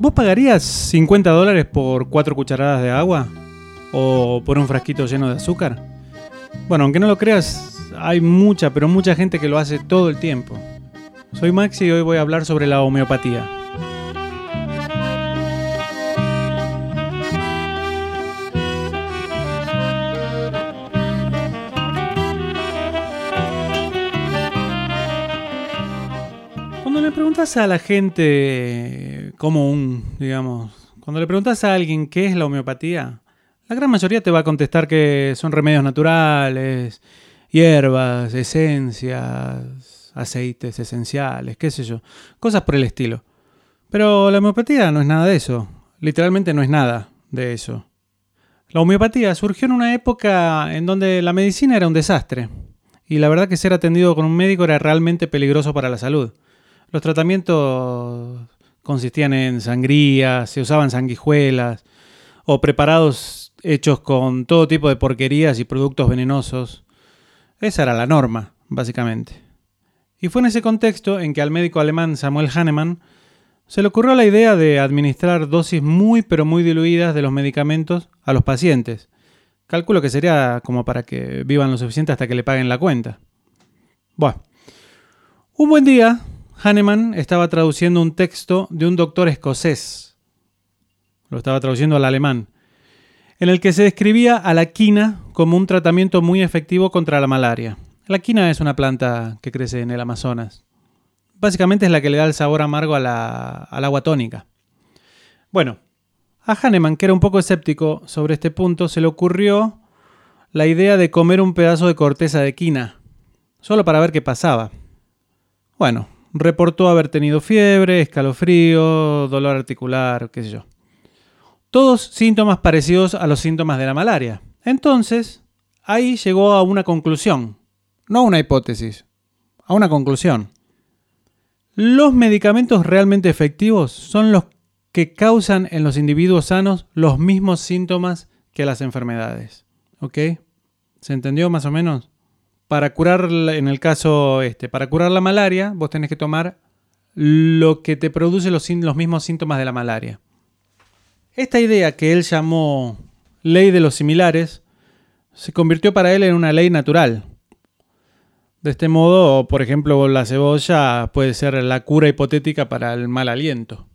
¿Vos pagarías 50 dólares por 4 cucharadas de agua? ¿O por un frasquito lleno de azúcar? Bueno, aunque no lo creas, hay mucha, pero mucha gente que lo hace todo el tiempo. Soy Maxi y hoy voy a hablar sobre la homeopatía. Cuando le preguntas a la gente como un, digamos, cuando le preguntas a alguien qué es la homeopatía, la gran mayoría te va a contestar que son remedios naturales, hierbas, esencias, aceites esenciales, qué sé yo, cosas por el estilo. Pero la homeopatía no es nada de eso, literalmente no es nada de eso. La homeopatía surgió en una época en donde la medicina era un desastre, y la verdad que ser atendido con un médico era realmente peligroso para la salud. Los tratamientos consistían en sangrías, se usaban sanguijuelas o preparados hechos con todo tipo de porquerías y productos venenosos. Esa era la norma, básicamente. Y fue en ese contexto en que al médico alemán Samuel Hahnemann se le ocurrió la idea de administrar dosis muy pero muy diluidas de los medicamentos a los pacientes. Calculo que sería como para que vivan lo suficiente hasta que le paguen la cuenta. Bueno, un buen día, Hahnemann estaba traduciendo un texto de un doctor escocés. Lo estaba traduciendo al alemán. En el que se describía a la quina como un tratamiento muy efectivo contra la malaria. La quina es una planta que crece en el Amazonas. Básicamente es la que le da el sabor amargo a la, al agua tónica. Bueno, a Hahnemann, que era un poco escéptico sobre este punto, se le ocurrió la idea de comer un pedazo de corteza de quina, solo para ver qué pasaba. Bueno, reportó haber tenido fiebre, escalofrío, dolor articular, qué sé yo. Todos síntomas parecidos a los síntomas de la malaria. Entonces, ahí llegó a una conclusión, no a una hipótesis, a una conclusión. Los medicamentos realmente efectivos son los que causan en los individuos sanos los mismos síntomas que las enfermedades. ¿Ok? ¿Se entendió más o menos? Para curar, en el caso este, para curar la malaria, vos tenés que tomar lo que te produce los, mismos síntomas de la malaria. Esta idea que él llamó ley de los similares se convirtió para él en una ley natural. De este modo, por ejemplo, la cebolla puede ser la cura hipotética para el mal aliento,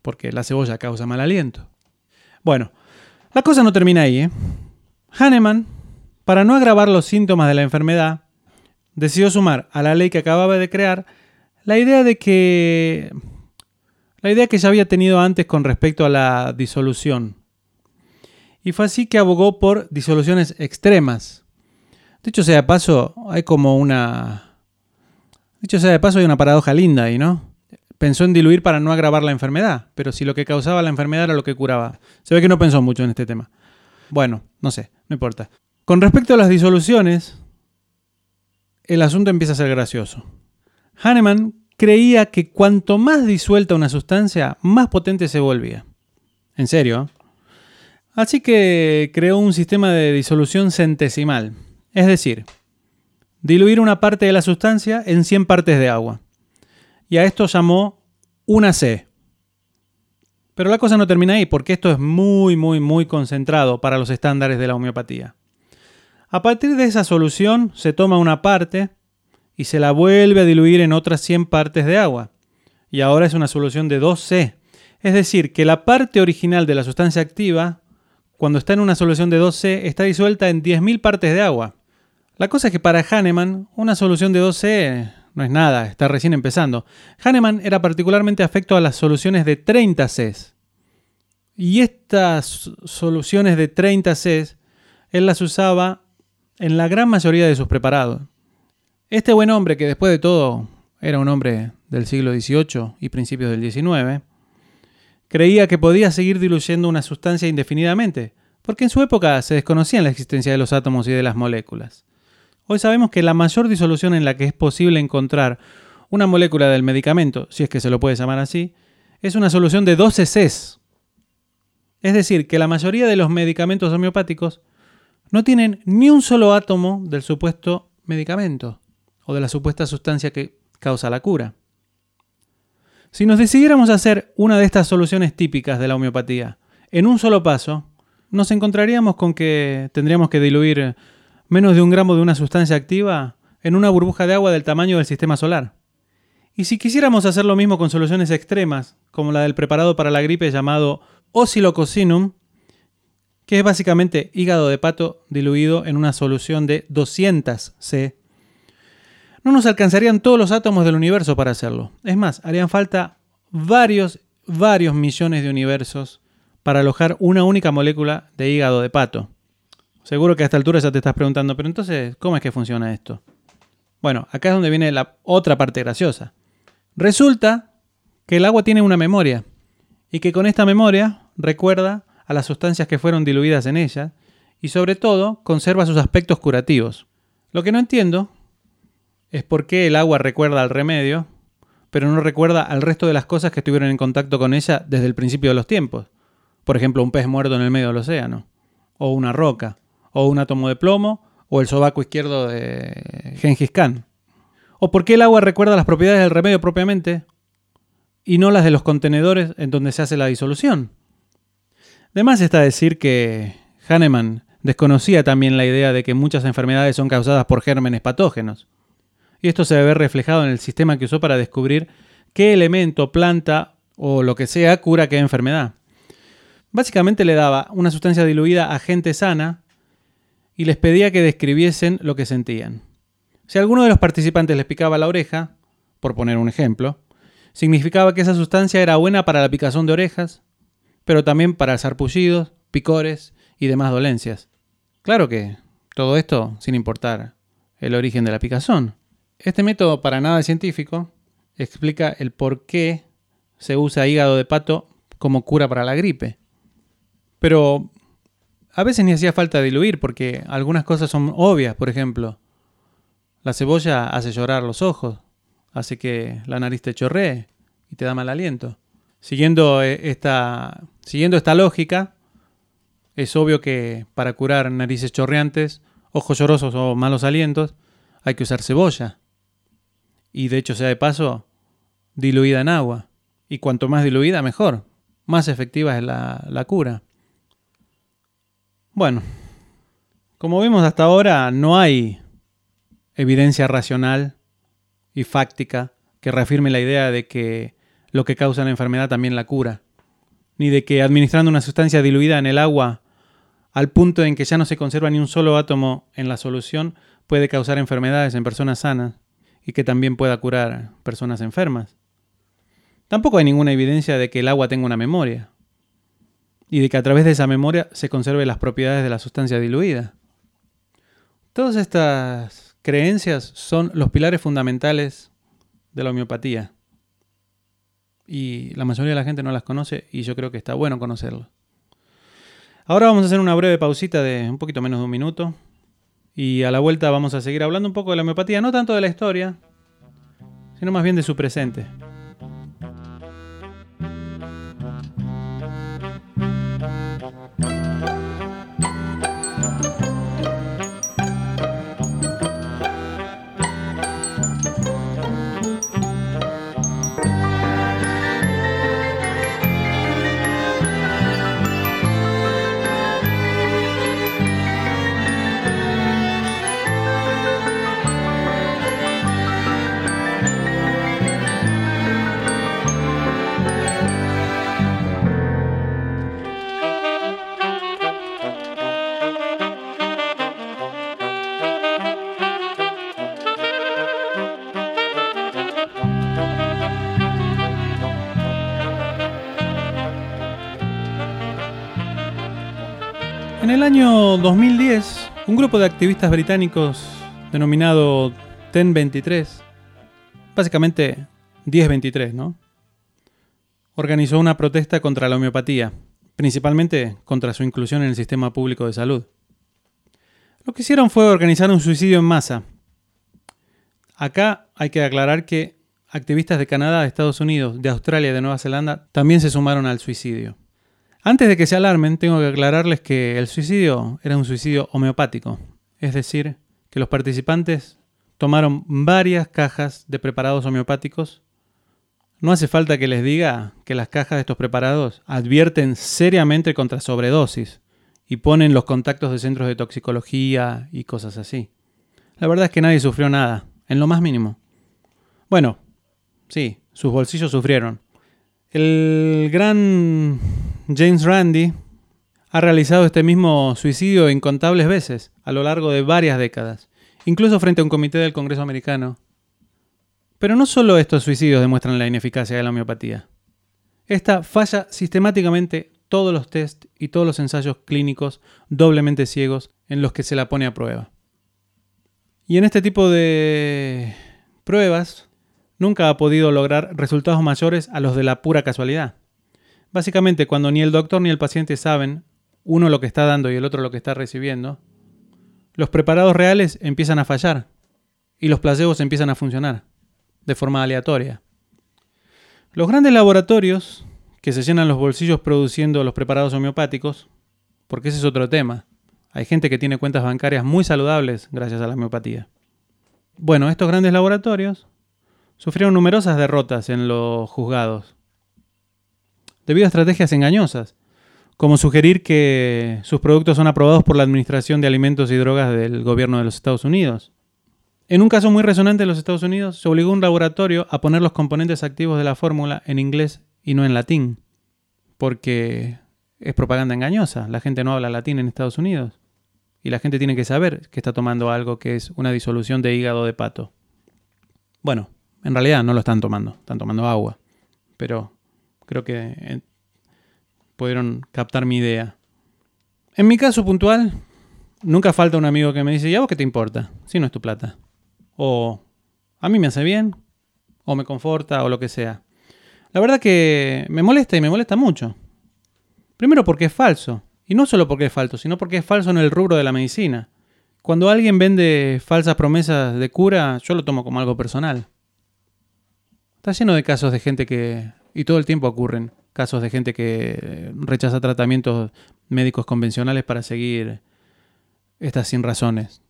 porque la cebolla causa mal aliento. Bueno, la cosa no termina ahí. ¿eh? Hahnemann para no agravar los síntomas de la enfermedad, decidió sumar a la ley que acababa de crear la idea de que la idea que ya había tenido antes con respecto a la disolución. Y fue así que abogó por disoluciones extremas. Dicho sea de paso, hay como una Dicho sea de paso, hay una paradoja linda ahí, ¿no? Pensó en diluir para no agravar la enfermedad, pero si lo que causaba la enfermedad era lo que curaba. Se ve que no pensó mucho en este tema. Bueno, no sé, no importa. Con respecto a las disoluciones, el asunto empieza a ser gracioso. Hahnemann creía que cuanto más disuelta una sustancia, más potente se volvía. En serio. Así que creó un sistema de disolución centesimal, es decir, diluir una parte de la sustancia en 100 partes de agua. Y a esto llamó una C. Pero la cosa no termina ahí, porque esto es muy, muy, muy concentrado para los estándares de la homeopatía. A partir de esa solución se toma una parte y se la vuelve a diluir en otras 100 partes de agua. Y ahora es una solución de 2C. Es decir, que la parte original de la sustancia activa, cuando está en una solución de 2C, está disuelta en 10.000 partes de agua. La cosa es que para Hahnemann, una solución de 2C no es nada, está recién empezando. Hahnemann era particularmente afecto a las soluciones de 30 C. Y estas soluciones de 30 C, él las usaba en la gran mayoría de sus preparados. Este buen hombre, que después de todo era un hombre del siglo XVIII y principios del XIX, creía que podía seguir diluyendo una sustancia indefinidamente, porque en su época se desconocía la existencia de los átomos y de las moléculas. Hoy sabemos que la mayor disolución en la que es posible encontrar una molécula del medicamento, si es que se lo puede llamar así, es una solución de 12 Cs. Es decir, que la mayoría de los medicamentos homeopáticos no tienen ni un solo átomo del supuesto medicamento o de la supuesta sustancia que causa la cura. Si nos decidiéramos a hacer una de estas soluciones típicas de la homeopatía en un solo paso, nos encontraríamos con que tendríamos que diluir menos de un gramo de una sustancia activa en una burbuja de agua del tamaño del sistema solar. Y si quisiéramos hacer lo mismo con soluciones extremas, como la del preparado para la gripe llamado Oscillococinum, que es básicamente hígado de pato diluido en una solución de 200 C, no nos alcanzarían todos los átomos del universo para hacerlo. Es más, harían falta varios, varios millones de universos para alojar una única molécula de hígado de pato. Seguro que a esta altura ya te estás preguntando, pero entonces, ¿cómo es que funciona esto? Bueno, acá es donde viene la otra parte graciosa. Resulta que el agua tiene una memoria y que con esta memoria recuerda a las sustancias que fueron diluidas en ella y sobre todo conserva sus aspectos curativos. Lo que no entiendo es por qué el agua recuerda al remedio, pero no recuerda al resto de las cosas que estuvieron en contacto con ella desde el principio de los tiempos. Por ejemplo, un pez muerto en el medio del océano, o una roca, o un átomo de plomo, o el sobaco izquierdo de Gengis Khan. O por qué el agua recuerda las propiedades del remedio propiamente y no las de los contenedores en donde se hace la disolución. Además está decir que Hahnemann desconocía también la idea de que muchas enfermedades son causadas por gérmenes patógenos y esto se ve reflejado en el sistema que usó para descubrir qué elemento, planta o lo que sea cura qué enfermedad. Básicamente le daba una sustancia diluida a gente sana y les pedía que describiesen lo que sentían. Si alguno de los participantes les picaba la oreja, por poner un ejemplo, significaba que esa sustancia era buena para la picazón de orejas, pero también para sarpullidos, picores y demás dolencias. Claro que todo esto sin importar el origen de la picazón. Este método para nada científico explica el por qué se usa hígado de pato como cura para la gripe. Pero a veces ni hacía falta diluir porque algunas cosas son obvias, por ejemplo, la cebolla hace llorar los ojos, hace que la nariz te chorree y te da mal aliento. Siguiendo eh, esta, siguiendo esta lógica, es obvio que para curar narices chorreantes, ojos llorosos o malos alientos, hay que usar cebolla y de hecho sea de paso, diluida en agua. Y cuanto más diluida, mejor. Más efectiva es la, la cura. Bueno, como vemos hasta ahora, no hay evidencia racional y fáctica que reafirme la idea de que lo que causa la enfermedad también la cura, ni de que administrando una sustancia diluida en el agua al punto en que ya no se conserva ni un solo átomo en la solución puede causar enfermedades en personas sanas y que también pueda curar personas enfermas. Tampoco hay ninguna evidencia de que el agua tenga una memoria y de que a través de esa memoria se conserve las propiedades de la sustancia diluida. Todas estas creencias son los pilares fundamentales de la homeopatía. Y la mayoría de la gente no las conoce y yo creo que está bueno conocerlo. Ahora vamos a hacer una breve pausita de un poquito menos de un minuto y a la vuelta vamos a seguir hablando un poco de la homeopatía, no tanto de la historia, sino más bien de su presente. El año 2010, un grupo de activistas británicos denominado TEN23, básicamente 1023, ¿no? Organizó una protesta contra la homeopatía, principalmente contra su inclusión en el sistema público de salud. Lo que hicieron fue organizar un suicidio en masa. Acá hay que aclarar que activistas de Canadá, de Estados Unidos, de Australia y de Nueva Zelanda también se sumaron al suicidio. Antes de que se alarmen, tengo que aclararles que el suicidio era un suicidio homeopático, es decir, que los participantes tomaron varias cajas de preparados homeopáticos, No hace falta que les diga que las cajas de estos preparados advierten seriamente contra sobredosis y ponen los contactos de centros de toxicología y cosas así. La verdad es que nadie sufrió nada, en lo más mínimo. Bueno, sí, sus bolsillos sufrieron. El gran James Randi ha realizado este mismo suicidio incontables veces a lo largo de varias décadas, incluso frente a un comité del Congreso americano pero no solo estos suicidios demuestran la ineficacia de la homeopatía. Esta falla sistemáticamente todos los test y todos los ensayos clínicos doblemente ciegos en los que se la pone a prueba. Y en este tipo de pruebas nunca ha podido lograr resultados mayores a los de la pura casualidad. Básicamente, cuando ni el doctor ni el paciente saben uno lo que está dando y el otro lo que está recibiendo, los preparados reales empiezan a fallar y los placebos empiezan a funcionar de forma aleatoria. Los grandes laboratorios que se llenan los bolsillos produciendo los preparados homeopáticos, porque ese es otro tema. Hay gente que tiene cuentas bancarias muy saludables gracias a la homeopatía. Bueno, estos grandes laboratorios sufrieron numerosas derrotas en los juzgados, debido a estrategias engañosas, como sugerir que sus productos son aprobados por la Administración de Alimentos y Drogas del gobierno de los Estados Unidos, en un caso muy resonante en los Estados Unidos, se obligó a un laboratorio a poner los componentes activos de la fórmula en inglés y no en latín, porque es propaganda engañosa. La gente no habla latín en Estados Unidos y la gente tiene que saber que está tomando algo que es una disolución de hígado de pato. Bueno, en realidad no lo están tomando, están tomando agua, pero creo que eh, pudieron captar mi idea. En mi caso puntual, nunca falta un amigo que me dice, ¿y a vos qué te importa? Si no es tu plata o a mí me hace bien, o me conforta, o lo que sea. La verdad que me molesta y me molesta mucho. Primero porque es falso, y no solo porque es falso, sino porque es falso en el rubro de la medicina. Cuando alguien vende falsas promesas de cura, yo lo tomo como algo personal. Está lleno de casos de gente que, y todo el tiempo ocurren, casos de gente que rechaza tratamientos médicos convencionales para seguir estas sin razones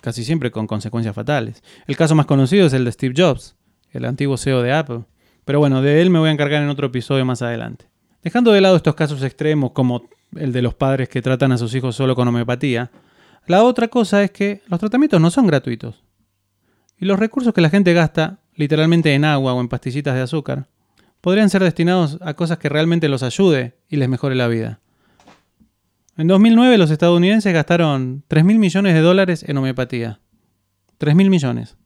casi siempre con consecuencias fatales. El caso más conocido es el de Steve Jobs, el antiguo CEO de Apple. Pero bueno, de él me voy a encargar en otro episodio más adelante. Dejando de lado estos casos extremos como el de los padres que tratan a sus hijos solo con homeopatía, la otra cosa es que los tratamientos no son gratuitos. Y los recursos que la gente gasta, literalmente en agua o en pastillitas de azúcar, podrían ser destinados a cosas que realmente los ayude y les mejore la vida. En 2009 los estadounidenses gastaron 3.000 millones de dólares en homeopatía. 3.000 millones.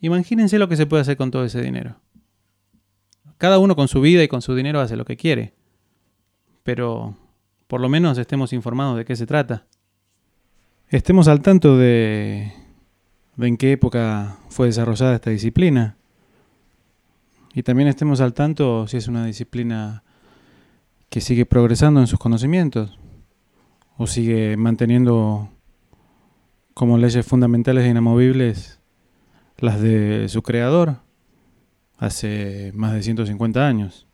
Imagínense lo que se puede hacer con todo ese dinero. Cada uno con su vida y con su dinero hace lo que quiere. Pero por lo menos estemos informados de qué se trata. Estemos al tanto de, de en qué época fue desarrollada esta disciplina. Y también estemos al tanto si es una disciplina que sigue progresando en sus conocimientos o sigue manteniendo como leyes fundamentales e inamovibles las de su creador hace más de 150 años.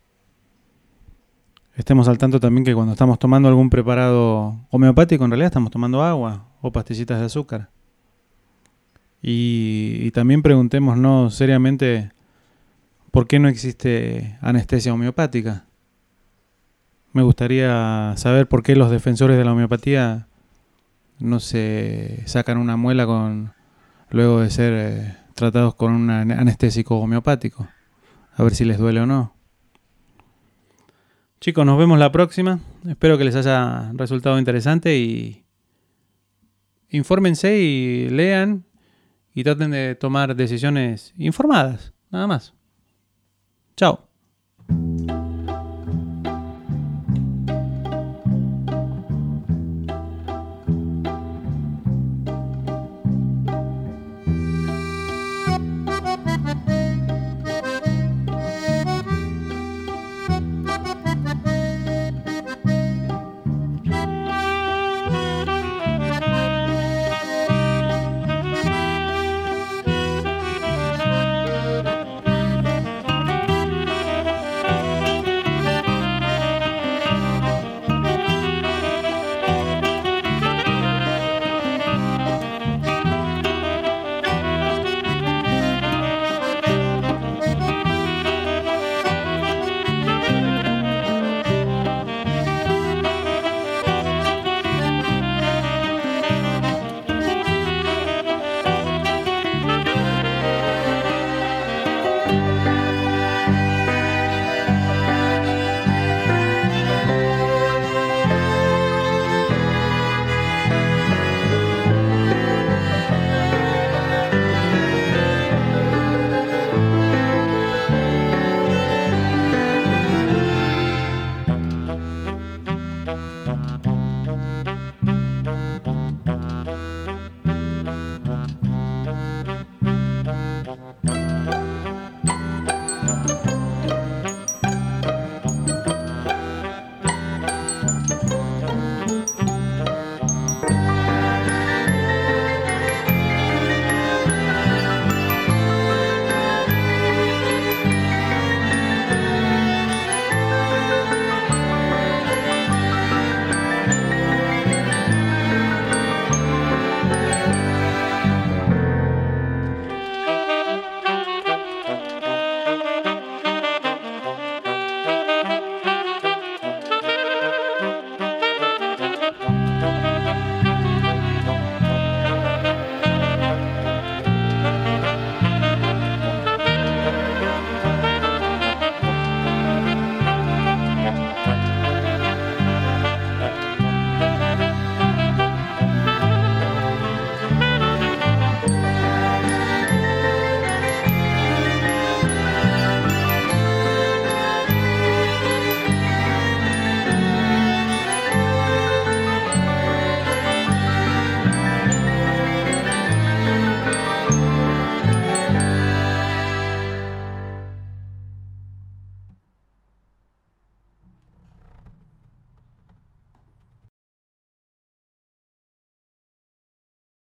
Estemos al tanto también que cuando estamos tomando algún preparado homeopático, en realidad estamos tomando agua o pastillitas de azúcar. Y, y también preguntémonos seriamente por qué no existe anestesia homeopática. Me gustaría saber por qué los defensores de la homeopatía no se sacan una muela con luego de ser eh, tratados con un anestésico homeopático. A ver si les duele o no. Chicos, nos vemos la próxima. Espero que les haya resultado interesante y infórmense y lean y traten de tomar decisiones informadas, nada más. Ciao.